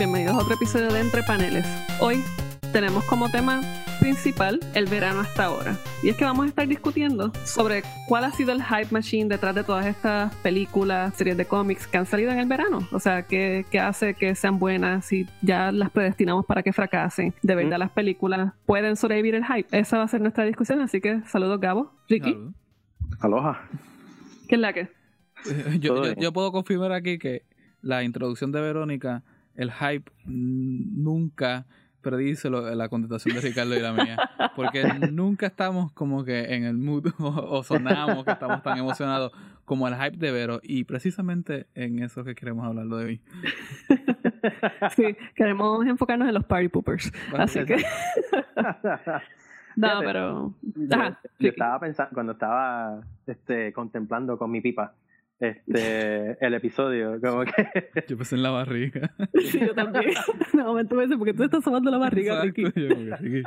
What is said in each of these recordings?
Bienvenidos a otro episodio de Entre Paneles. Hoy tenemos como tema principal el verano hasta ahora. Y es que vamos a estar discutiendo sobre cuál ha sido el hype machine detrás de todas estas películas, series de cómics que han salido en el verano. O sea, qué, qué hace que sean buenas y ya las predestinamos para que fracasen. De verdad, las películas pueden sobrevivir el hype. Esa va a ser nuestra discusión, así que saludos, Gabo. Ricky. Aloha. ¿Qué es la que? yo, yo, yo puedo confirmar aquí que la introducción de Verónica, el hype nunca predice lo- la contestación de Ricardo y la mía. Porque nunca estamos como que en el mood o, o sonamos que estamos tan emocionados como el hype de Vero. Y precisamente en eso que queremos hablar de hoy. Sí, queremos enfocarnos en los party poopers. Así que. no, pero. Yo, Ajá, yo Ricky. estaba pensando, cuando estaba este, contemplando con mi pipa este, el episodio, como que Yo pensé en la barriga. Sí, yo también. De momento me porque tú estás tomando la barriga, Exacto, Ricky. yo como que, Ricky.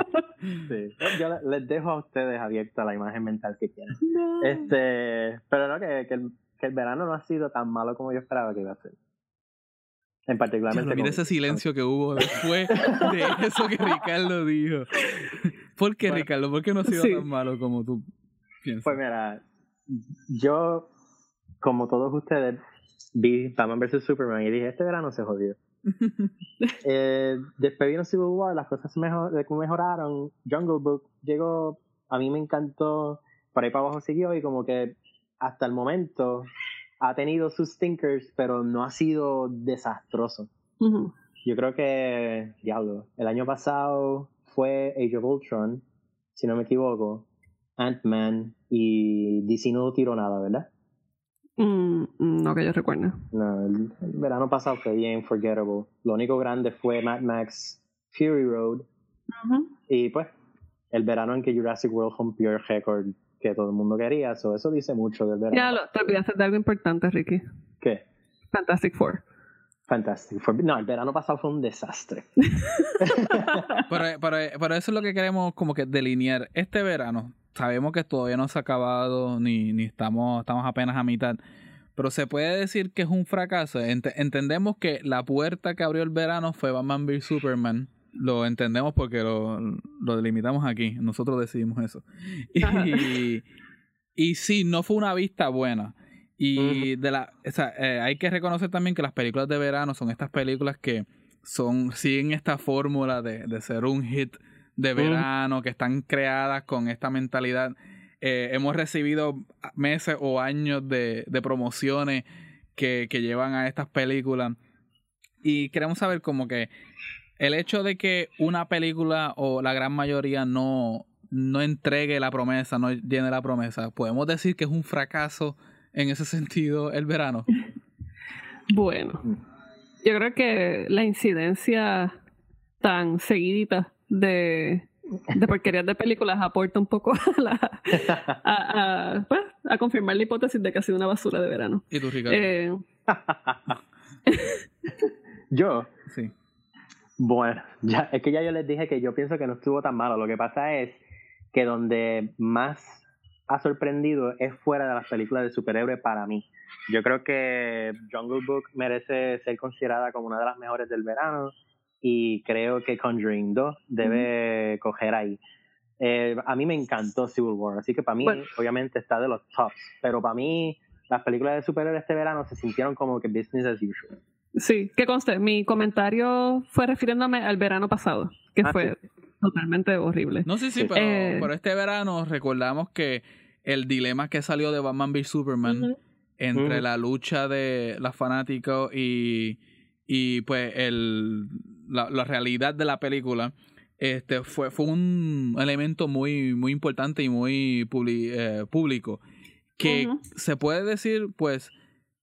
sí, yo le- les dejo a ustedes abierta la imagen mental que quieran. No. Este, pero no, que, que, el, que el verano no ha sido tan malo como yo esperaba que iba a ser. En particularmente. Diablo, mira ese silencio que hubo después de eso que Ricardo dijo. ¿Por qué, Bueno, Ricardo? ¿Por qué no ha sido sí. tan malo como tú piensas? Pues mira, yo, como todos ustedes, vi Batman vs. Superman y dije, este verano se jodió. eh, después vino Civil War, las cosas mejor, mejoraron. Jungle Book llegó, a mí me encantó, por ahí para abajo siguió y como que hasta el momento ha tenido sus stinkers, pero no ha sido desastroso. Yo creo que, diablo, el año pasado fue Age of Ultron, si no me equivoco, Ant-Man y DC no tiró nada, ¿verdad? Mm, no que yo recuerde. No, el, verano pasado fue bien forgettable. Lo único grande fue Mad Max Fury Road y pues el verano en que Jurassic World rompió el récord que todo el mundo quería. So, eso dice mucho del verano. Ya lo, te olvidaste de algo importante, Ricky. ¿Qué? Fantastic Four. Fantástico. Fue- No, el verano pasado fue un desastre. Pero, pero, pero eso es lo que queremos como que delinear. Este verano, sabemos que todavía no se ha acabado, ni, ni estamos, estamos apenas a mitad. Pero se puede decir que es un fracaso. Ent- entendemos que la puerta que abrió el verano fue Batman v Superman. Lo entendemos porque lo, lo delimitamos aquí. Nosotros decidimos eso. Y, y sí, no fue una vista buena. Y de la, o sea, eh, hay que reconocer también que las películas de verano son estas películas que son siguen esta fórmula de, de ser un hit de verano, que están creadas con esta mentalidad. Eh, hemos recibido meses o años de, de promociones que, que llevan a estas películas. Y queremos saber como que el hecho de que una película o la gran mayoría no, no entregue la promesa, no llene la promesa, podemos decir que es un fracaso en ese sentido el verano. Bueno, yo creo que la incidencia tan seguidita de, de porquerías de películas aporta un poco a, la, a, a, pues, a confirmar la hipótesis de que ha sido una basura de verano. ¿Y tú, Ricardo? Eh, Yo, sí. Bueno, ya, es que ya yo les dije que yo pienso que no estuvo tan malo. Lo que pasa es que donde más ha sorprendido es fuera de las películas de superhéroes para mí. Yo creo que Jungle Book merece ser considerada como una de las mejores del verano y creo que Conjuring 2 debe coger ahí. Eh, a mí me encantó Civil War, así que para mí Bueno. obviamente está de los tops, pero para mí las películas de superhéroes este verano se sintieron como que business as usual. sí, que conste, mi comentario fue refiriéndome al verano pasado, que Ah, fue totalmente horrible. No, sí, sí, Sí. pero, Eh. pero este verano recordamos que el dilema que salió de Batman v Superman entre la lucha de los fanáticos y, y pues el, la, la realidad de la película este fue, fue un elemento muy, muy importante y muy publi- eh, público que se puede decir pues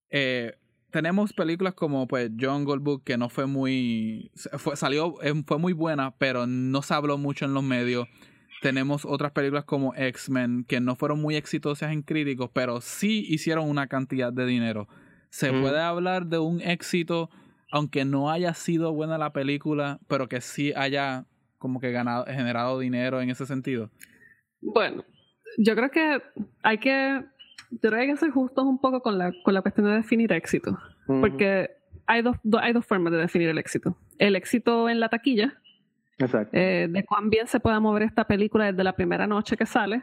eh, tenemos películas como pues Jungle Book que no fue muy fue, salió eh, fue muy buena pero no se habló mucho en los medios. Tenemos otras películas como X-Men que no fueron muy exitosas en críticos, pero sí hicieron una cantidad de dinero. Se puede hablar de un éxito, aunque no haya sido buena la película, pero que sí haya como que ganado, generado dinero en ese sentido. Bueno, yo creo que hay que, yo creo que hay que ser justos un poco con la, con la cuestión de definir éxito. Porque hay dos, hay dos formas de definir el éxito. El éxito en la taquilla, Exacto. eh, de cuán bien se pueda mover esta película desde la primera noche que sale,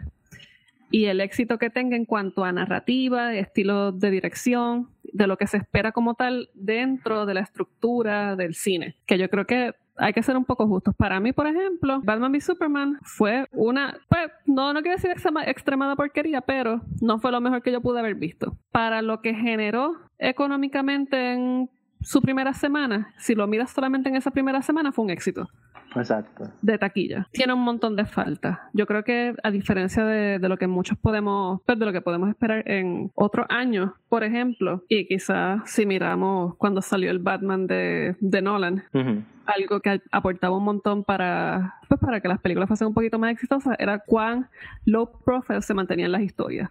y el éxito que tenga en cuanto a narrativa, estilo de dirección, de lo que se espera como tal dentro de la estructura del cine. Que yo creo que hay que ser un poco justos. Para mí, por ejemplo, Batman v Superman fue una, pues, no, no quiero decir extrema- extremada porquería, pero no fue lo mejor que yo pude haber visto. Para lo que generó económicamente en su primera semana, si lo miras solamente en esa primera semana, fue un éxito Exacto. de taquilla. Tiene un montón de faltas. Yo creo que a diferencia de, de lo que muchos podemos, pues, de lo que podemos esperar en otros años, por ejemplo, y quizás si miramos cuando salió el Batman de, de Nolan, algo que aportaba un montón para, pues, para que las películas fuesen un poquito más exitosas era cuán low profile se mantenían las historias.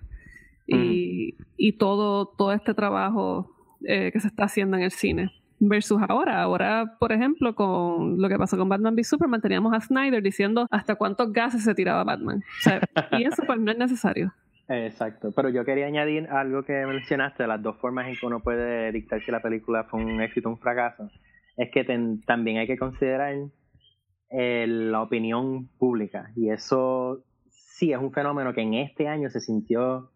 Y, y todo, todo este trabajo eh, que se está haciendo en el cine. Versus ahora, ahora, por ejemplo, con lo que pasó con Batman v Superman, teníamos a Snyder diciendo hasta cuántos gases se tiraba Batman. Y eso pues no es necesario. Exacto, pero yo quería añadir algo que mencionaste, las dos formas en que uno puede dictar si la película fue un éxito o un fracaso, es que también hay que considerar eh, la opinión pública y eso sí es un fenómeno que en este año se sintió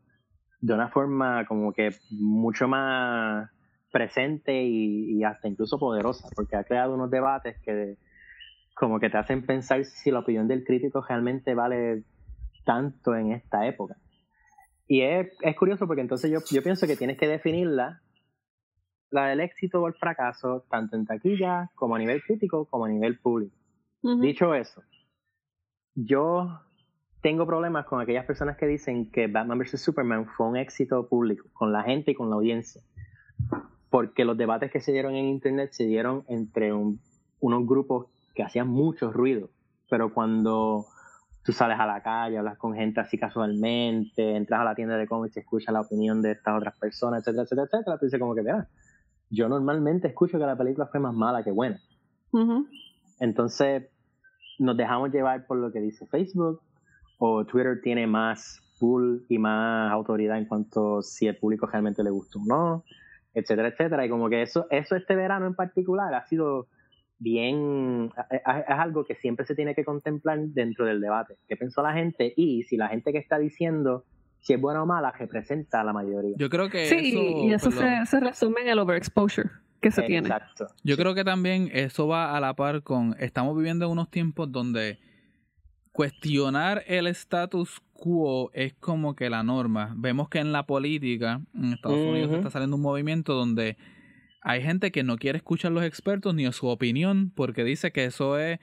de una forma como que mucho más presente y, y hasta incluso poderosa, porque ha creado unos debates que como que te hacen pensar si la opinión del crítico realmente vale tanto en esta época. Y es, es curioso porque entonces yo, yo pienso que tienes que definirla, la del éxito o el fracaso, tanto en taquilla como a nivel crítico como a nivel público. Dicho eso, yo tengo problemas con aquellas personas que dicen que Batman vs. Superman fue un éxito público, con la gente y con la audiencia. Porque los debates que se dieron en Internet se dieron entre un- unos grupos que hacían mucho ruido. Pero cuando tú sales a la calle, hablas con gente así casualmente, entras a la tienda de cómics y escuchas la opinión de estas otras personas, etcétera, etcétera, etcétera, tú dices como que, mira, yo normalmente escucho que la película fue más mala que buena. Entonces, nos dejamos llevar por lo que dice Facebook o Twitter tiene más pull y más autoridad en cuanto a si el público realmente le gustó o no, etcétera, etcétera. Y como que eso, eso este verano en particular ha sido bien, es, es algo que siempre se tiene que contemplar dentro del debate. ¿Qué pensó la gente? Y si la gente que está diciendo si es buena o mala representa a la mayoría. Yo creo que Sí, eso, y eso se, se resume en el overexposure que se tiene. Exacto. Yo creo que también eso va a la par con. Estamos viviendo en unos tiempos donde cuestionar el status quo es como que la norma. Vemos que en la política, en Estados Unidos, está saliendo un movimiento donde hay gente que no quiere escuchar los expertos ni su opinión porque dice que eso es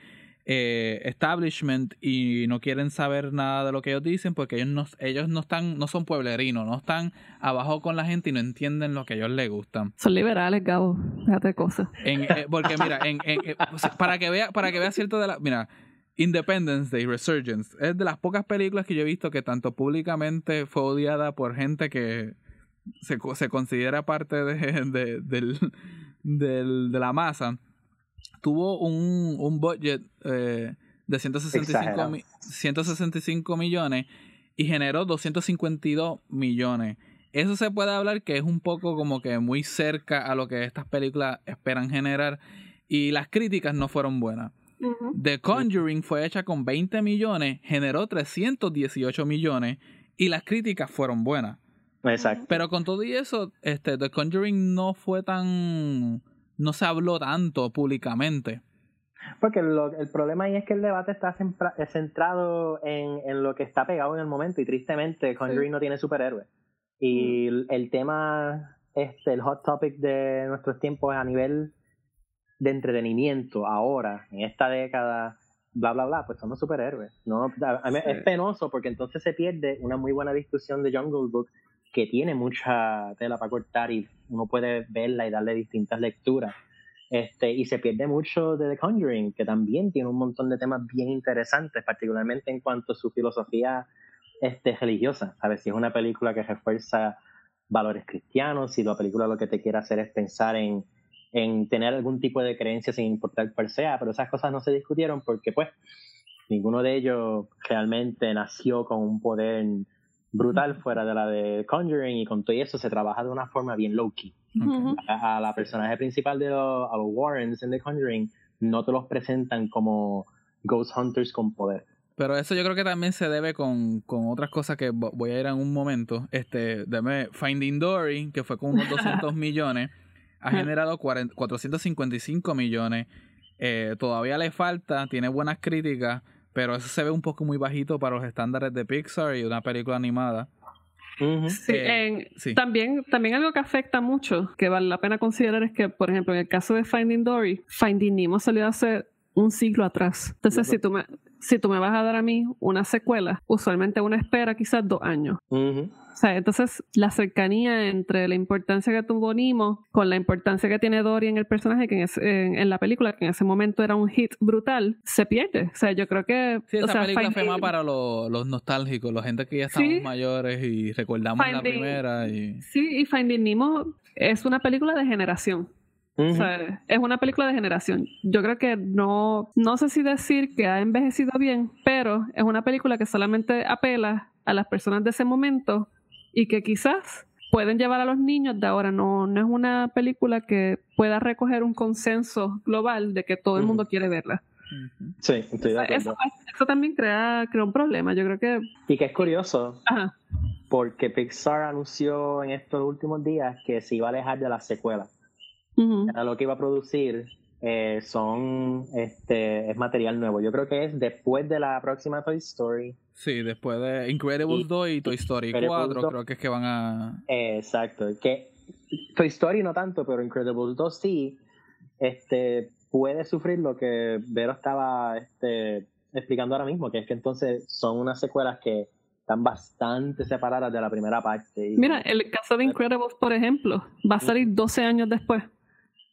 eh, establishment y no quieren saber nada de lo que ellos dicen porque ellos no, ellos no están, no son pueblerinos, no están abajo con la gente y no entienden lo que a ellos les gustan. Son liberales, Gabo. Fíjate cosas. En, eh, porque mira, en, en- eh, para que vea, para que vea cierto de la, mira, Independence Day, Resurgence, es de las pocas películas que yo he visto que tanto públicamente fue odiada por gente que se, se considera parte de, de, del, del- de la masa. Tuvo un, un budget eh, de 165, Exagerado. mi- 165 millones y generó 252 millones. Eso se puede hablar que es un poco como que muy cerca a lo que estas películas esperan generar y las críticas no fueron buenas. The Conjuring fue hecha con 20 millones, generó 318 millones y las críticas fueron buenas. Exacto. Pero con todo y eso, este, The Conjuring no fue tan... no se habló tanto públicamente. Porque lo- el problema ahí es que el debate está sempra- centrado en, en lo que está pegado en el momento y tristemente Conjuring no tiene superhéroes. Y el, el tema, este, el hot topic de nuestros tiempos a nivel de entretenimiento ahora, en esta década, bla, bla, bla, pues son los superhéroes. ¿no? Es penoso porque entonces se pierde una muy buena discusión de Jungle Book que tiene mucha tela para cortar y uno puede verla y darle distintas lecturas. Este, y se pierde mucho de The Conjuring, que también tiene un montón de temas bien interesantes, particularmente en cuanto a su filosofía este, religiosa. ¿Sabes? Si es una película que refuerza valores cristianos, si la película lo que te quiere hacer es pensar en, en tener algún tipo de creencia sin importar cuál sea, pero esas cosas no se discutieron porque, pues, ninguno de ellos realmente nació con un poder brutal fuera de la de Conjuring y con todo eso se trabaja de una forma bien low-key. a, la personaje principal de los, a los Warrens en The Conjuring no te los presentan como Ghost Hunters con poder. Pero eso yo creo que también se debe con, con otras cosas que voy a ir en un momento. Este, dame Finding Dory, que fue con unos 200 millones, ha generado 455 millones. Eh, todavía le falta, tiene buenas críticas, pero eso se ve un poco muy bajito para los estándares de Pixar y una película animada. Eh, sí, También, también algo que afecta mucho, que vale la pena considerar, es que, por ejemplo, en el caso de Finding Dory, Finding Nemo salió hace un siglo atrás. Entonces, si tú me, si tú me vas a dar a mí una secuela, usualmente una espera quizás dos años. Sea, entonces la cercanía entre la importancia que tuvo Nemo con la importancia que tiene Dory en el personaje, que en, la película, que en ese momento era un hit brutal, se pierde. O sea, yo creo que... Sí, esa película fue más para los, nostálgicos, la gente que ya estamos mayores y recordamos la primera. Y... Sí, y Finding Nemo es una película de generación es una película de generación. Yo creo que no, no sé si decir que ha envejecido bien, pero es una película que solamente apela a las personas de ese momento y que quizás pueden llevar a los niños de ahora. No, no es una película que pueda recoger un consenso global de que todo el mundo quiere verla. Sí, estoy de Eso, también crea, crea un problema. Yo creo que. Y que es curioso. Porque Pixar anunció en estos últimos días que se iba a alejar de las secuelas lo que iba a producir eh, son este es material nuevo. Yo creo que es después de la próxima Toy Story. Sí, después de Incredibles 2 y Toy Story 4, creo que es que van a. exacto. Que Toy Story no tanto, pero Incredibles 2 sí. Este puede sufrir lo que Vero estaba este, explicando ahora mismo, que es que entonces son unas secuelas que están bastante separadas de la primera parte. Mira, el caso de Incredibles, por ejemplo, va a salir 12 años después.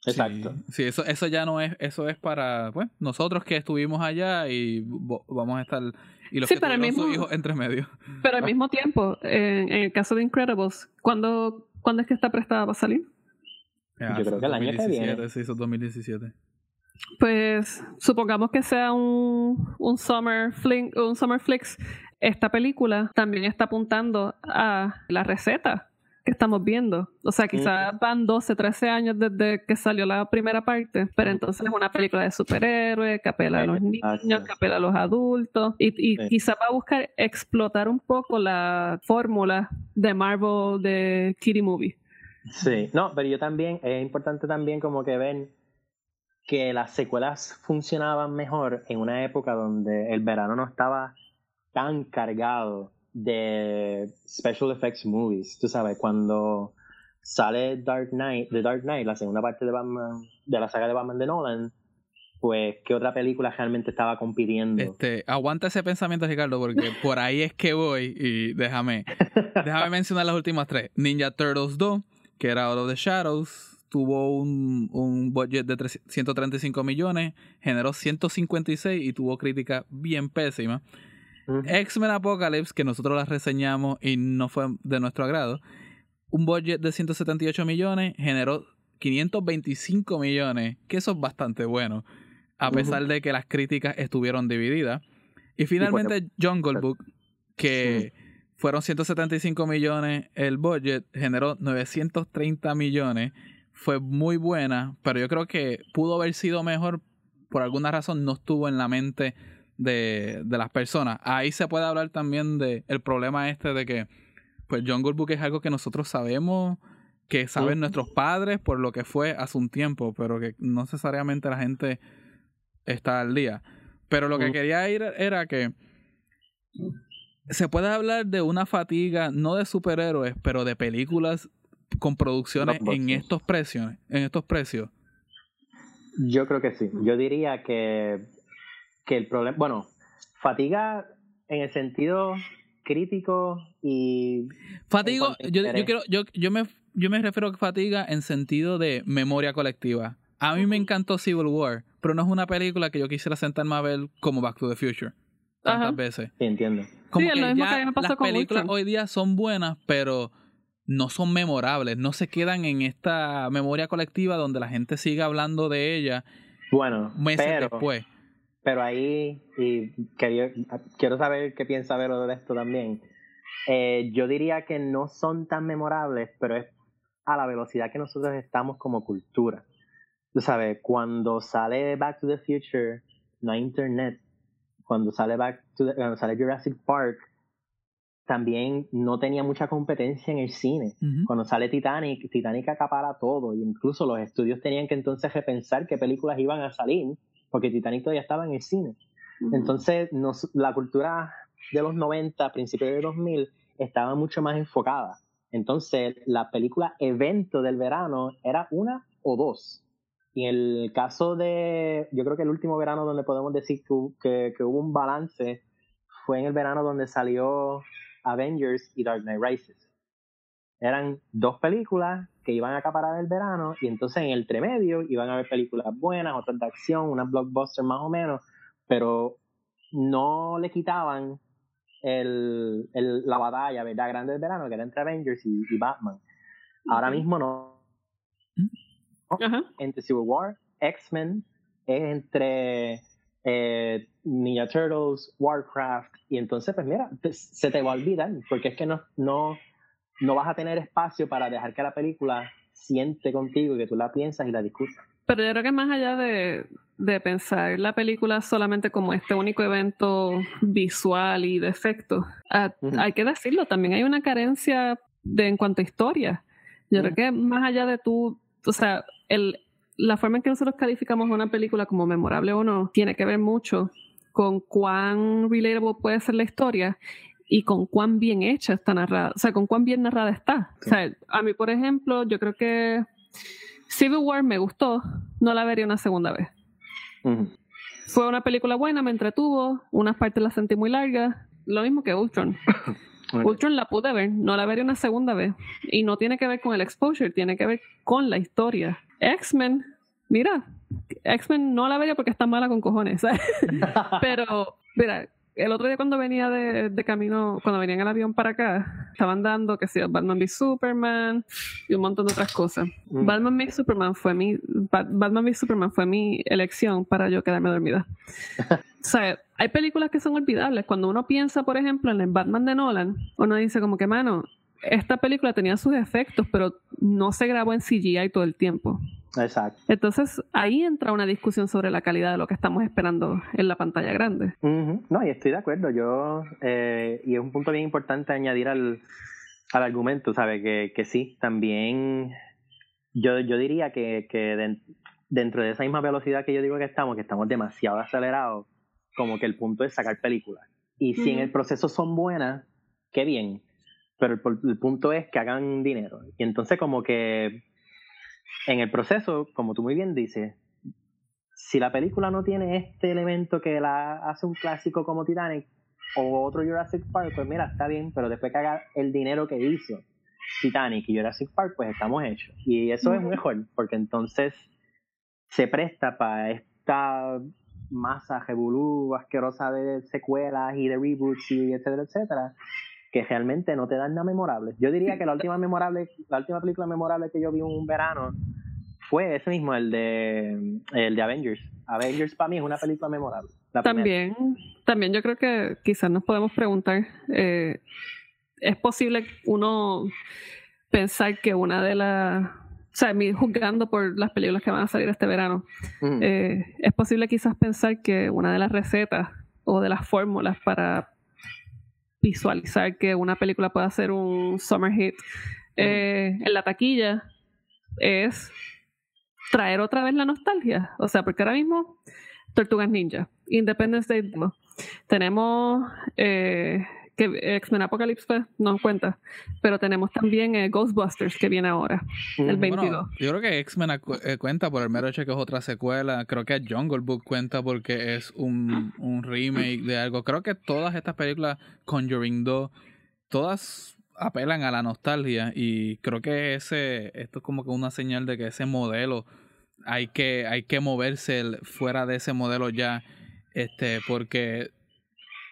Exacto. Sí, eso, eso ya no es, eso es para pues, nosotros que estuvimos allá y vamos a estar y los que pero mismo, hijos entre medio. Pero al mismo tiempo, en, el caso de Incredibles, ¿cuándo, ¿cuándo es que está prestada para salir? Yo creo que el año que viene. Sí, 2017. Pues supongamos que sea un, un summer fling, un summer flicks. Esta película también está apuntando a la receta que estamos viendo. O sea, quizás van 12, 13 años desde que salió la primera parte, pero entonces es una película de superhéroes que apela a los niños, que apela a los adultos y, y quizás va a buscar explotar un poco la fórmula de Marvel de Kitty Movie. Sí, no, pero yo también, es importante también como que ven que las secuelas funcionaban mejor en una época donde el verano no estaba tan cargado de special effects movies. Tú sabes, cuando sale Dark Knight, The Dark Knight, la segunda parte de Batman, de la saga de Batman de Nolan, pues qué otra película realmente estaba compitiendo. Este, aguanta ese pensamiento, Ricardo, porque por ahí es que voy y déjame, déjame mencionar las últimas tres. Ninja Turtles 2, que era Out of the Shadows, tuvo un, un budget de 135 millones, generó 156 y tuvo crítica bien pésima. X-Men Apocalypse, que nosotros la reseñamos y no fue de nuestro agrado, un budget de 178 millones, generó 525 millones, que eso es bastante bueno, a pesar de que las críticas estuvieron divididas. Y finalmente Jungle Book, que fueron 175 millones el budget, generó 930 millones, fue muy buena, pero yo creo que pudo haber sido mejor, por alguna razón no estuvo en la mente de, de las personas. Ahí se puede hablar también de el problema este de que pues Jungle Book es algo que nosotros sabemos, que saben nuestros padres por lo que fue hace un tiempo, pero que no necesariamente la gente está al día. Pero lo que quería ir era que se puede hablar de una fatiga, no de superhéroes, pero de películas con producciones en estos precios, en estos precios. Yo creo que sí. Yo diría que que el problema, bueno, fatiga en el sentido crítico y... Fatigo, yo, yo, quiero, yo, yo, me, yo me refiero a fatiga en sentido de memoria colectiva. A mí me encantó Civil War, pero no es una película que yo quisiera sentarme a ver como Back to the Future. Tantas veces. Sí, entiendo. Como que ya las películas hoy día son buenas, pero no son memorables, no se quedan en esta memoria colectiva donde la gente sigue hablando de ella bueno, meses después. Pero ahí, y quiero saber qué piensa Vero de esto también. Eh, yo diría que no son tan memorables, pero es a la velocidad que nosotros estamos como cultura. Tú sabes, cuando sale Back to the Future, no hay internet. Cuando sale Back to cuando sale Jurassic Park, también no tenía mucha competencia en el cine. Cuando sale Titanic, Titanic acapara todo. Y incluso los estudios tenían que entonces repensar qué películas iban a salir, porque Titanic todavía estaba en el cine. Entonces, la cultura de los 90, principios de 2000, estaba mucho más enfocada. Entonces, la película evento del verano era una o dos. Y en el caso de, yo creo que el último verano donde podemos decir que, que hubo un balance fue en el verano donde salió Avengers y Dark Knight Rises. Eran dos películas que iban a acaparar el verano y entonces en el tremedio iban a haber películas buenas, otras de acción, unas blockbusters más o menos, pero no le quitaban el, la batalla, ¿verdad? Grande del verano, que era entre Avengers y, Batman. Ahora mismo no. Entre Civil War, X-Men, entre eh, Ninja Turtles, Warcraft, y entonces, pues mira, se te va a olvidar, porque es que no, no, no vas a tener espacio para dejar que la película siente contigo y que tú la piensas y la discutas. Pero yo creo que más allá de, de pensar la película solamente como este único evento visual y de efectos, ah, hay que decirlo, también hay una carencia de, en cuanto a historia. Yo creo que más allá de tú, o sea, el, la forma en que nosotros calificamos una película como memorable o no tiene que ver mucho con cuán relatable puede ser la historia y con cuán bien hecha está narrada, o sea, con cuán bien narrada está. O sea, a mí, por ejemplo, yo creo que Civil War me gustó, no la vería una segunda vez. Fue una película buena, me entretuvo, unas partes las sentí muy largas, lo mismo que Ultron. Ultron la pude ver, no la vería una segunda vez. Y no tiene que ver con el exposure, tiene que ver con la historia. X-Men, mira, X-Men no la veía porque está mala con cojones, Pero, mira, el otro día cuando venía de, camino, cuando venía en el avión para acá, estaban dando que sea Batman v Superman y un montón de otras cosas. Mm. Batman v Superman fue mi Batman v Superman fue mi elección para yo quedarme dormida. o sea, hay películas que son olvidables. Cuando uno piensa, por ejemplo, en el Batman de Nolan, uno dice como que, mano, esta película tenía sus efectos, pero no se grabó en CGI todo el tiempo. Exacto. Entonces ahí entra una discusión sobre la calidad de lo que estamos esperando en la pantalla grande. No, y estoy de acuerdo. Yo, eh, y es un punto bien importante añadir al, al argumento, ¿sabes? Que, que sí, también yo, yo diría que, que dentro de esa misma velocidad que yo digo que estamos, que estamos demasiado acelerados, como que el punto es sacar películas. Y si en el proceso son buenas, qué bien. Pero el, el punto es que hagan dinero. Y entonces como que en el proceso, como tú muy bien dices, si la película no tiene este elemento que la hace un clásico como Titanic o otro Jurassic Park, pues mira, está bien, pero después que haga el dinero que hizo Titanic y Jurassic Park, pues estamos hechos. Y eso es mejor, porque entonces se presta para esta masa revolú asquerosa de secuelas y de reboots y etcétera, etcétera, que realmente no te dan nada memorable. Yo diría que la última memorable, la última película memorable que yo vi un verano fue ese mismo, el de el de Avengers. Avengers para mí es una película memorable. También, también yo creo que quizás nos podemos preguntar, eh, ¿es posible uno pensar que una de las o sea, juzgando por las películas que van a salir este verano, eh, es posible quizás pensar que una de las recetas o de las fórmulas para visualizar que una película pueda ser un summer hit eh, en la taquilla es traer otra vez la nostalgia. O sea, porque ahora mismo Tortugas Ninja, Independence Day tenemos eh, que X-Men Apocalypse pues, no cuenta, pero tenemos también eh, Ghostbusters que viene ahora, el 22. yo creo que X-Men eh, cuenta por el mero hecho que es otra secuela, creo que Jungle Book cuenta porque es un, un remake de algo, creo que todas estas películas, Conjuring 2, todas apelan a la nostalgia y creo que ese esto es como que una señal de que ese modelo hay que hay que moverse fuera de ese modelo ya este porque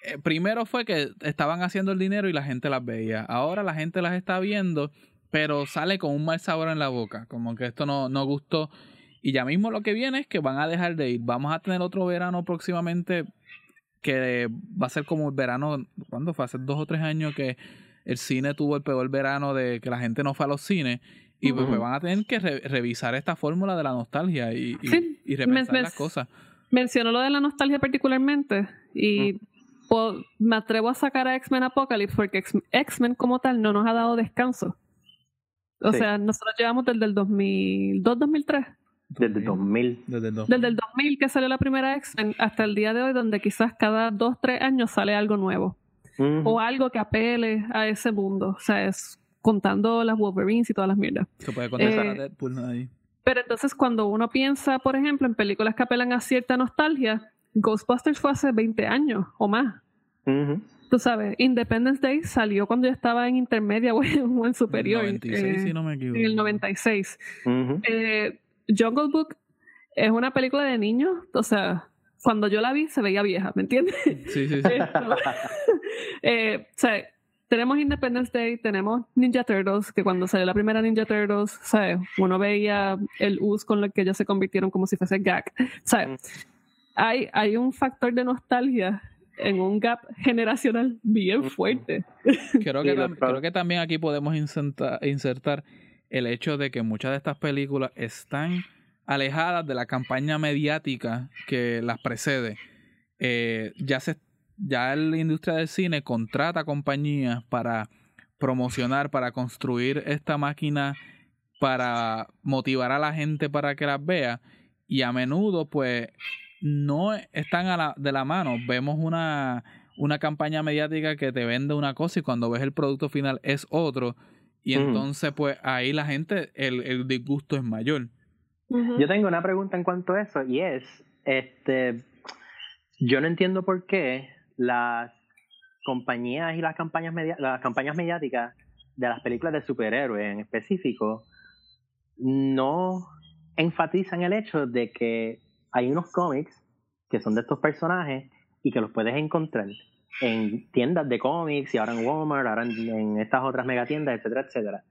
eh, primero fue que estaban haciendo el dinero y la gente las veía. Ahora la gente las está viendo, pero sale con un mal sabor en la boca, como que esto no, no gustó. Y ya mismo lo que viene es que van a dejar de ir. Vamos a tener otro verano próximamente que va a ser como el verano, ¿cuándo fue? Hace dos o tres años que el cine tuvo el peor verano de que la gente no fue a los cines. Y pues, Ujú. van a tener que re- revisar esta fórmula de la nostalgia y, y, Sí, y repensar las cosas. Menciono lo de la nostalgia particularmente y po- me atrevo a sacar a X-Men Apocalypse porque X- X-Men como tal no nos ha dado descanso. O Sí. sea, nosotros llevamos desde el 2002, 2003. Desde 2000. Desde el 2000. Desde el 2000 que salió la primera X-Men hasta el día de hoy donde quizás cada dos, tres años sale algo nuevo. O algo que apele a ese mundo. O sea, es contando las Wolverines y todas las mierdas. Se puede contestar Eh, a Deadpool ahí. Pero entonces cuando uno piensa, por ejemplo, en películas que apelan a cierta nostalgia, Ghostbusters fue hace 20 años o más. Tú sabes, Independence Day salió cuando yo estaba en intermedia o en, o en superior. 96, eh, si no me equivoco. en el 96. Ujú. Eh, Jungle Book es una película de niños. O sea, cuando yo la vi se veía vieja, ¿me entiendes? Sí, sí, sí. Eh, o sea, tenemos Independence Day, tenemos Ninja Turtles, que cuando salió la primera Ninja Turtles, ¿sabes? Uno veía el us con el que ellos se convirtieron como si fuese gag. ¿Sabes? Hay, hay un factor de nostalgia en un gap generacional bien fuerte. Creo que, tam- creo también aquí podemos inserta- insertar el hecho de que muchas de estas películas están alejadas de la campaña mediática que las precede. Eh, ya se ya la industria del cine contrata compañías para promocionar, para construir esta máquina, para motivar a la gente para que las vea y a menudo pues no están a la, de la mano. Vemos una, una campaña mediática que te vende una cosa y cuando ves el producto final es otro. Y Mm. entonces, pues ahí la gente, el, el disgusto es mayor. Yo tengo una pregunta en cuanto a eso y es, este, yo no entiendo por qué las compañías y las campañas media- las campañas mediáticas de las películas de superhéroes en específico no enfatizan el hecho de que hay unos cómics que son de estos personajes y que los puedes encontrar en tiendas de cómics y ahora en Walmart, ahora en, estas otras megatiendas, etcétera, etcétera.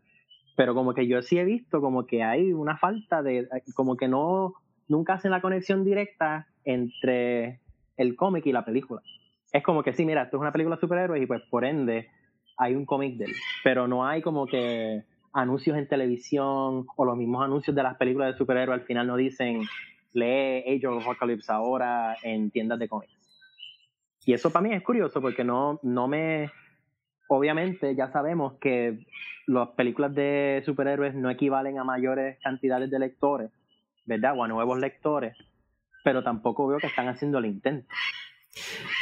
Pero como que yo sí he visto como que hay una falta de, como que no, nunca hacen la conexión directa entre el cómic y la película. Es como que sí, mira, esto es una película de superhéroes y pues por ende hay un cómic de él. Pero no hay como que anuncios en televisión o los mismos anuncios de las películas de superhéroes al final no dicen lee Age of Apocalypse ahora en tiendas de cómics. Y eso para mí es curioso porque no, no me... Obviamente ya sabemos que las películas de superhéroes no equivalen a mayores cantidades de lectores, ¿verdad? O a nuevos lectores, pero tampoco veo que están haciendo el intento.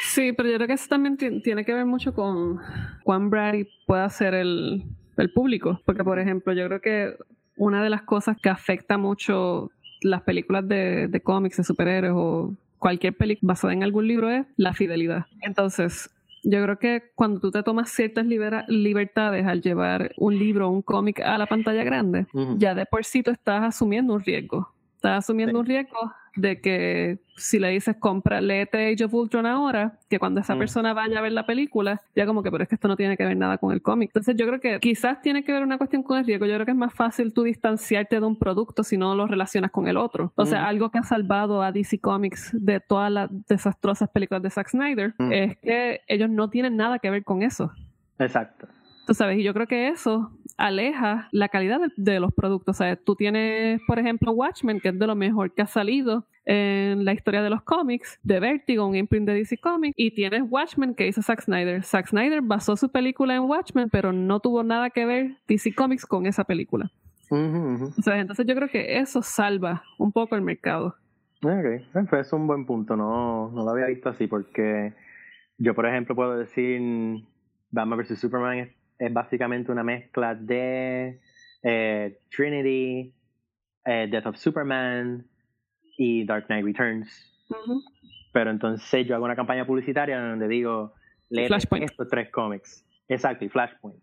Sí, pero yo creo que eso también ti- tiene que ver mucho con cuán bright pueda ser el, el público. Porque, por ejemplo, yo creo que una de las cosas que afecta mucho las películas de, de cómics, de superhéroes o cualquier película basada en algún libro es la fidelidad. Entonces, yo creo que cuando tú te tomas ciertas libera- libertades al llevar un libro o un cómic a la pantalla grande, ya de por sí tú estás asumiendo un riesgo. Estás asumiendo Sí. un riesgo de que si le dices compra, léete Age of Ultron ahora, que cuando esa Mm. persona vaya a ver la película, ya como que, pero es que esto no tiene que ver nada con el cómic. Entonces yo creo que quizás tiene que ver una cuestión con el riesgo. Yo creo que es más fácil tú distanciarte de un producto si no lo relacionas con el otro. O sea, Mm. algo que ha salvado a DC Comics de todas las desastrosas películas de Zack Snyder Mm. es que ellos no tienen nada que ver con eso. Exacto. Tú sabes, y yo creo que eso aleja la calidad de, de los productos. O sea, tú tienes, por ejemplo, Watchmen, que es de lo mejor que ha salido en la historia de los cómics, de Vertigo, un imprint de DC Comics, y tienes Watchmen que hizo Zack Snyder. Zack Snyder basó su película en Watchmen, pero no tuvo nada que ver DC Comics con esa película. Ujú. O sea, entonces yo creo que eso salva un poco el mercado. Ok, eh, pues es un buen punto, no, no lo había visto así porque yo, por ejemplo, puedo decir Batman vs. Superman es, básicamente una mezcla de eh, Trinity, eh, Death of Superman y Dark Knight Returns. Pero entonces yo hago una campaña publicitaria donde digo, Flashpoint. estos tres cómics. Exacto, y Flashpoint.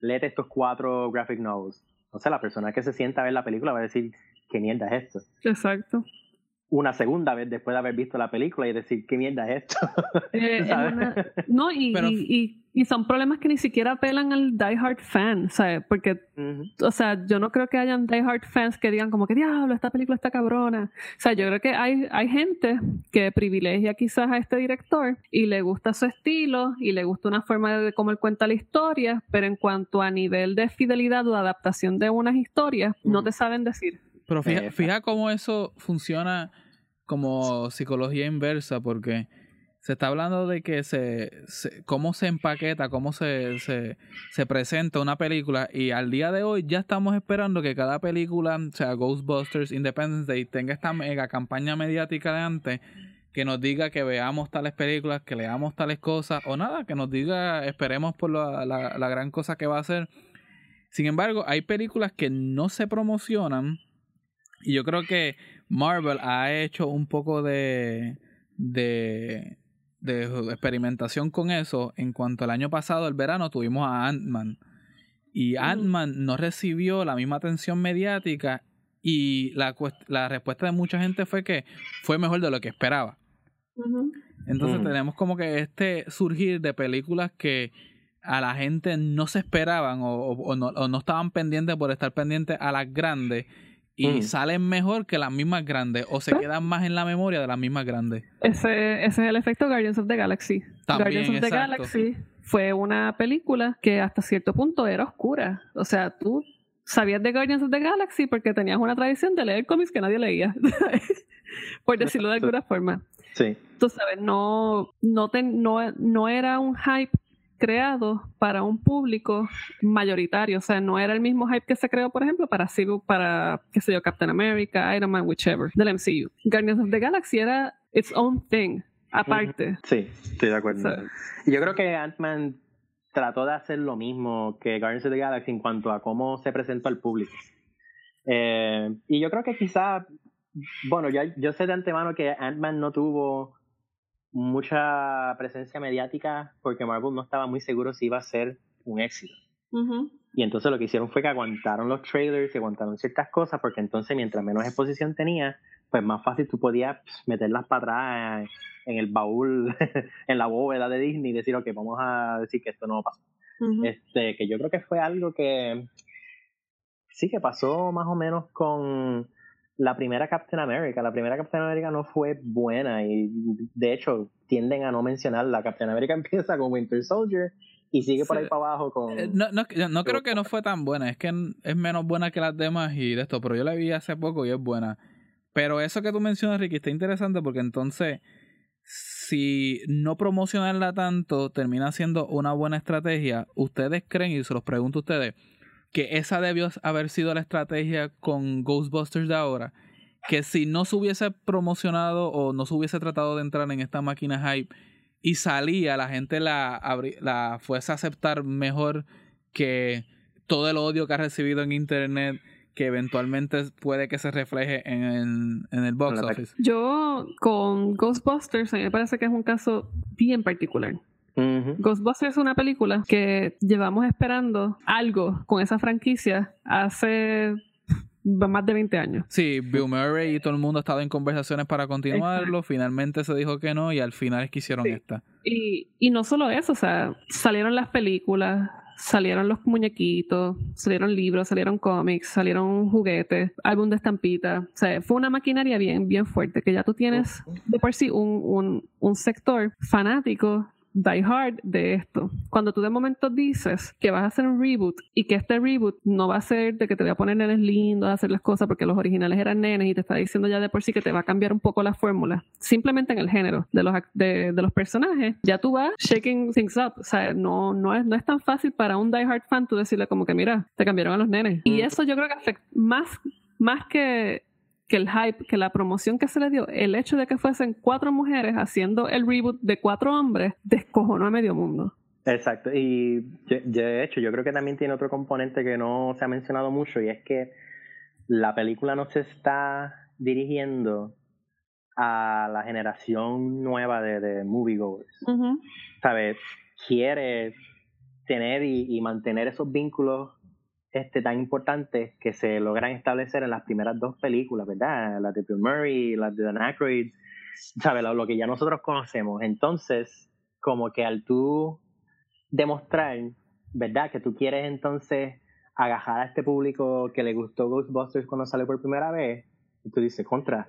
Léete estos cuatro graphic novels. O sea, la persona que se sienta a ver la película va a decir, ¿qué mierda es esto? Exacto. Una segunda vez después de haber visto la película y decir, ¿qué mierda es esto? Eh, no, y, y, y, son problemas que ni siquiera apelan al diehard fan, ¿sabes? Porque, o sea, yo no creo que hayan diehard fans que digan como que, diablo, esta película está cabrona. O sea, yo creo que hay, hay gente que privilegia quizás a este director y le gusta su estilo y le gusta una forma de cómo él cuenta la historia, pero en cuanto a nivel de fidelidad o adaptación de unas historias, no te saben decir. Pero fija, fija cómo eso funciona como psicología inversa, porque se está hablando de que se, cómo se empaqueta, cómo se, se, se, presenta una película y al día de hoy ya estamos esperando que cada película, o sea, Ghostbusters, Independence Day, tenga esta mega campaña mediática de antes que nos diga que veamos tales películas, que leamos tales cosas o nada, que nos diga esperemos por la, la, la gran cosa que va a ser. Sin embargo, hay películas que no se promocionan y yo creo que Marvel ha hecho un poco de, de, de experimentación con eso. En cuanto al año pasado, el verano, tuvimos a Ant-Man. Y Ant-Man no recibió la misma atención mediática y la, la respuesta de mucha gente fue que fue mejor de lo que esperaba. Entonces tenemos como que este surgir de películas que a la gente no se esperaban o, o, no, o no estaban pendientes por estar pendientes a las grandes y salen mejor que las mismas grandes o se pues quedan más en la memoria de las mismas grandes. Ese, ese es el efecto Guardians of the Galaxy. Guardians of the Galaxy fue una película que hasta cierto punto era oscura. O sea, tú sabías de Guardians of the Galaxy porque tenías una tradición de leer cómics que nadie leía, por decirlo de alguna forma. Sí. Tú sabes, no, no, no, no era un hype creado para un público mayoritario, o sea, no era el mismo hype que se creó, por ejemplo, para para qué sé yo, Captain America, Iron Man, whichever, del MCU. Guardians of the Galaxy era its own thing, aparte. Sí, estoy de acuerdo. yo creo que Ant-Man trató de hacer lo mismo que Guardians of the Galaxy en cuanto a cómo se presentó al público. Eh, y yo creo que quizá, bueno, yo, yo sé de antemano que Ant-Man no tuvo mucha presencia mediática porque Marvel no estaba muy seguro si iba a ser un éxito. Y entonces lo que hicieron fue que aguantaron los trailers y aguantaron ciertas cosas porque entonces mientras menos exposición tenía, pues más fácil tú podías meterlas para atrás en el baúl, en la bóveda de Disney y decir, ok, vamos a decir que esto no pasó. este, que yo creo que fue algo que sí que pasó más o menos con la primera Captain America. La primera Captain America no fue buena y de hecho tienden a no mencionar. La Captain America empieza con Winter Soldier y sigue por ahí para abajo con... Eh, no, no, no creo que no fue tan buena, es que es menos buena que las demás y de esto, pero yo la vi hace poco y es buena. Pero eso que tú mencionas, Ricky, está interesante porque entonces, si no promocionarla tanto termina siendo una buena estrategia, ¿ustedes creen, y se los pregunto a ustedes, que esa debió haber sido la estrategia con Ghostbusters de ahora. Que si no se hubiese promocionado o no se hubiese tratado de entrar en esta máquina hype y salía, la gente la, la fuese a aceptar mejor que todo el odio que ha recibido en internet que eventualmente puede que se refleje en, en el box office. Yo con Ghostbusters a mí me parece que es un caso bien particular. Ghostbusters es una película que llevamos esperando algo con esa franquicia hace más de 20 años. Sí, Bill Murray y todo el mundo ha estado en conversaciones para continuarlo, finalmente se dijo que no y al final es que hicieron esta. Y, y no solo eso, o sea, salieron las películas, salieron los muñequitos, salieron libros, salieron cómics, salieron juguetes, álbum de estampita. O sea, fue una maquinaria bien, bien fuerte, que ya tú tienes de por sí un, un, un sector fanático die hard de esto. Cuando tú de momento dices que vas a hacer un reboot y que este reboot no va a ser de que te voy a poner nenes lindos a hacer las cosas porque los originales eran nenes y te está diciendo ya de por sí que te va a cambiar un poco la fórmula, simplemente en el género de los, de, los personajes, ya tú vas shaking things up. O sea, no, no, es, no es tan fácil para un die hard fan tú decirle como que mira, te cambiaron a los nenes. Y mm. eso yo creo que afecta más, más que que el hype, que la promoción que se le dio, el hecho de que fuesen cuatro mujeres haciendo el reboot de cuatro hombres, descojonó a medio mundo. Exacto, y de hecho yo creo que también tiene otro componente que no se ha mencionado mucho y es que la película no se está dirigiendo a la generación nueva de, de moviegoers. ¿Sabes? Quiere tener y, y mantener esos vínculos este, tan importantes que se logran establecer en las primeras dos películas, ¿verdad? Las de Bill Murray, las de Dan Aykroyd, ¿sabes? Lo, que ya nosotros conocemos. Entonces, como que al tú demostrar, ¿verdad? Que tú quieres entonces agajar a este público que le gustó Ghostbusters cuando salió por primera vez, y tú dices, contra,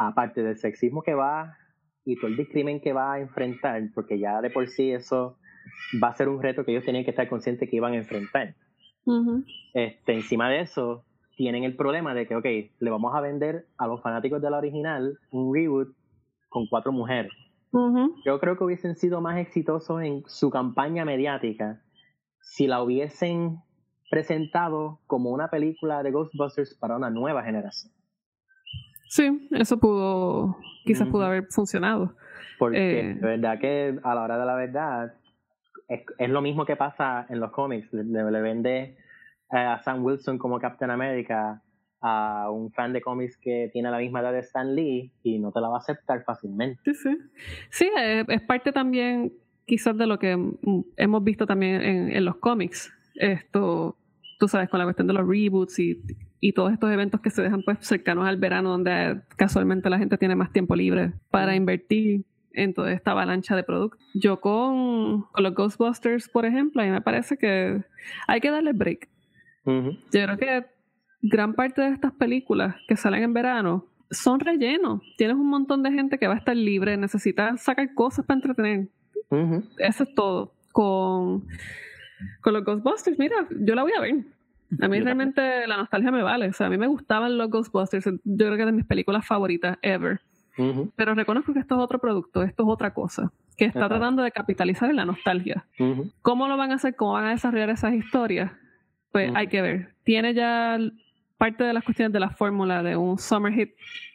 aparte del sexismo que va y todo el discrimen que va a enfrentar, porque ya de por sí eso va a ser un reto que ellos tenían que estar conscientes que iban a enfrentar. Este, encima de eso, tienen el problema de que, ok, le vamos a vender a los fanáticos de la original un reboot con cuatro mujeres. Yo creo que hubiesen sido más exitosos en su campaña mediática si la hubiesen presentado como una película de Ghostbusters para una nueva generación. Sí, eso pudo, quizás pudo haber funcionado. Porque eh, de verdad que a la hora de la verdad es, lo mismo que pasa en los cómics. Le, le vende eh, a Sam Wilson como Captain America a un fan de cómics que tiene la misma edad de Stan Lee y no te la va a aceptar fácilmente. Sí, sí. Sí, es, parte también quizás de lo que hemos visto también en, en, los cómics. Esto, tú sabes, con la cuestión de los reboots y, y todos estos eventos que se dejan pues cercanos al verano donde casualmente la gente tiene más tiempo libre para invertir en toda esta avalancha de productos. Yo con, con, los Ghostbusters, por ejemplo, a mí me parece que hay que darle break. Yo creo que gran parte de estas películas que salen en verano son rellenos. Tienes un montón de gente que va a estar libre, necesita sacar cosas para entretener. Eso es todo. Con, con los Ghostbusters, mira, yo la voy a ver. A mí realmente la nostalgia me vale. O sea, a mí me gustaban los Ghostbusters. Yo creo que es de mis películas favoritas ever. Pero reconozco que esto es otro producto, esto es otra cosa, que está tratando de capitalizar en la nostalgia. ¿Cómo lo van a hacer? ¿Cómo van a desarrollar esas historias? Pues hay que ver. Tiene ya parte de las cuestiones de la fórmula de un summer hit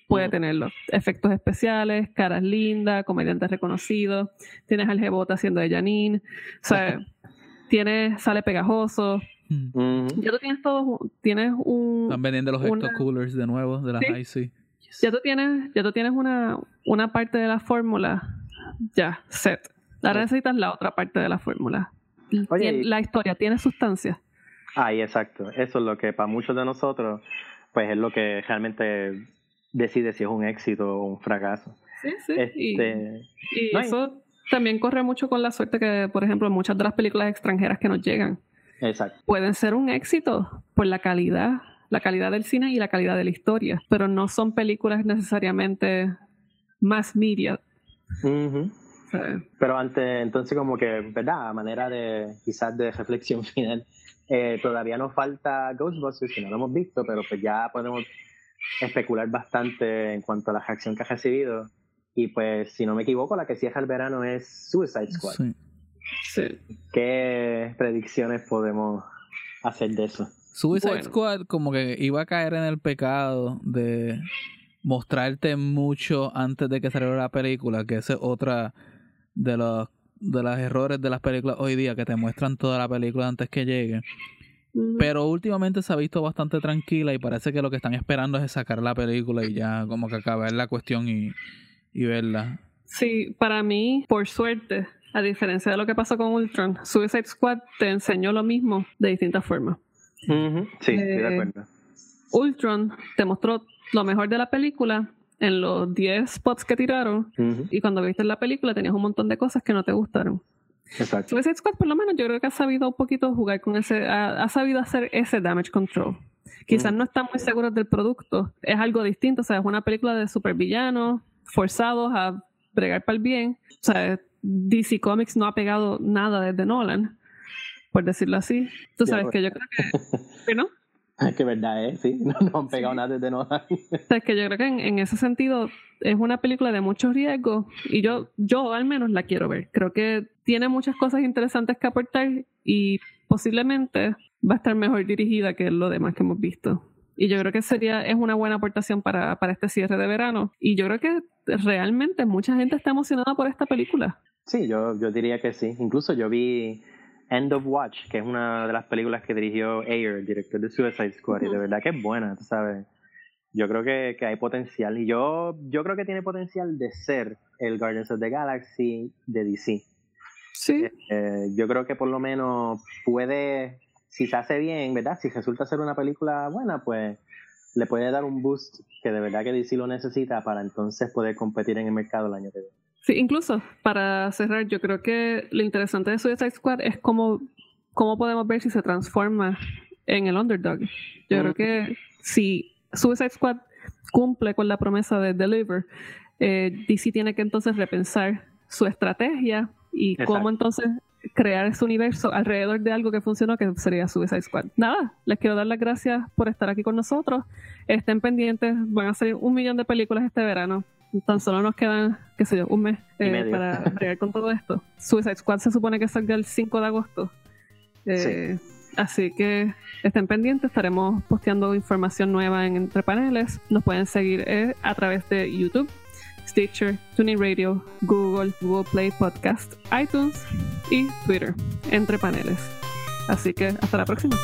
puede tenerlo. Efectos especiales, caras lindas, comediantes reconocidos. Tienes al Jebota haciendo de Janine. O sea, tienes, sale pegajoso. Ya tú tienes todo, tienes un... Están vendiendo los una, coolers de nuevo de la ¿Sí? Ya tú tienes, ya tú tienes una, una parte de la fórmula ya, set. Ahora necesitas la otra parte de la fórmula. la historia tiene sustancia. Ay, exacto. Eso es lo que para muchos de nosotros, pues es lo que realmente decide si es un éxito o un fracaso. Sí, sí. Este, y, eso también corre mucho con la suerte que, por ejemplo, muchas de las películas extranjeras que nos llegan exacto. pueden ser un éxito por la calidad, la calidad del cine y la calidad de la historia, pero no son películas necesariamente más media. Pero antes, entonces como que, ¿verdad? A manera de quizás de reflexión final, eh, todavía nos falta Ghostbusters, que no lo hemos visto, pero pues ya podemos especular bastante en cuanto a la reacción que ha recibido. Y pues, si no me equivoco, la que cierra el verano es Suicide Squad. Sí. ¿Qué predicciones podemos hacer de eso? Suicide Squad como que iba a caer en el pecado de mostrarte mucho antes de que saliera la película, que esa es otra de los de los errores de las películas hoy día, que te muestran toda la película antes que llegue. Pero últimamente se ha visto bastante tranquila y parece que lo que están esperando es sacar la película y ya como que acabar la cuestión y, verla. Sí, para mí, por suerte, a diferencia de lo que pasó con Ultron, Suicide Squad te enseñó lo mismo de distintas formas. Sí, estoy de eh, acuerdo. Ultron te mostró lo mejor de la película en los 10 spots que tiraron y cuando viste la película tenías un montón de cosas que no te gustaron. Exacto. Suicide Squad por lo menos yo creo que ha sabido un poquito jugar con ese, ha, sabido hacer ese damage control. Quizás no están muy seguros del producto, es algo distinto, o sea, es una película de supervillanos forzados a bregar para el bien. O sea, DC Comics no ha pegado nada desde Nolan, por decirlo así. Tú sabes que yo creo que, que no. Es que verdad, ¿eh? Sí, no, han pegado nada desde nada. es que yo creo que en, ese sentido es una película de muchos riesgos y yo, yo al menos la quiero ver. Creo que tiene muchas cosas interesantes que aportar y posiblemente va a estar mejor dirigida que lo demás que hemos visto. Y yo creo que sería, es una buena aportación para, para este cierre de verano. Y yo creo que realmente mucha gente está emocionada por esta película. Sí, yo, yo diría que sí. Incluso yo vi End of Watch, que es una de las películas que dirigió Ayer, el director de Suicide Squad, y de verdad que es buena, tú sabes. Yo creo que, que, hay potencial, y yo, yo creo que tiene potencial de ser el Guardians of the Galaxy de DC. Sí. Eh, yo creo que por lo menos puede si se hace bien, ¿verdad? Si resulta ser una película buena, pues le puede dar un boost que de verdad que DC lo necesita para entonces poder competir en el mercado el año que viene. Sí, incluso para cerrar, yo creo que lo interesante de Suicide Squad es cómo, cómo podemos ver si se transforma en el underdog. Yo creo que si Suicide Squad cumple con la promesa de Deliver, eh, DC tiene que entonces repensar su estrategia y cómo entonces crear ese universo alrededor de algo que funcionó, que sería Suicide Squad. Nada, les quiero dar las gracias por estar aquí con nosotros. Estén pendientes, van a salir un millón de películas este verano. Tan solo nos quedan, qué sé yo, un mes eh, para bregar con todo esto. Suicide Squad se supone que salga el 5 de agosto. Eh, así que estén pendientes, estaremos posteando información nueva en Entre Paneles. Nos pueden seguir eh, a través de YouTube, Stitcher, Tuning Radio, Google, Google Play Podcast, iTunes y Twitter, Entre Paneles. Así que hasta la próxima.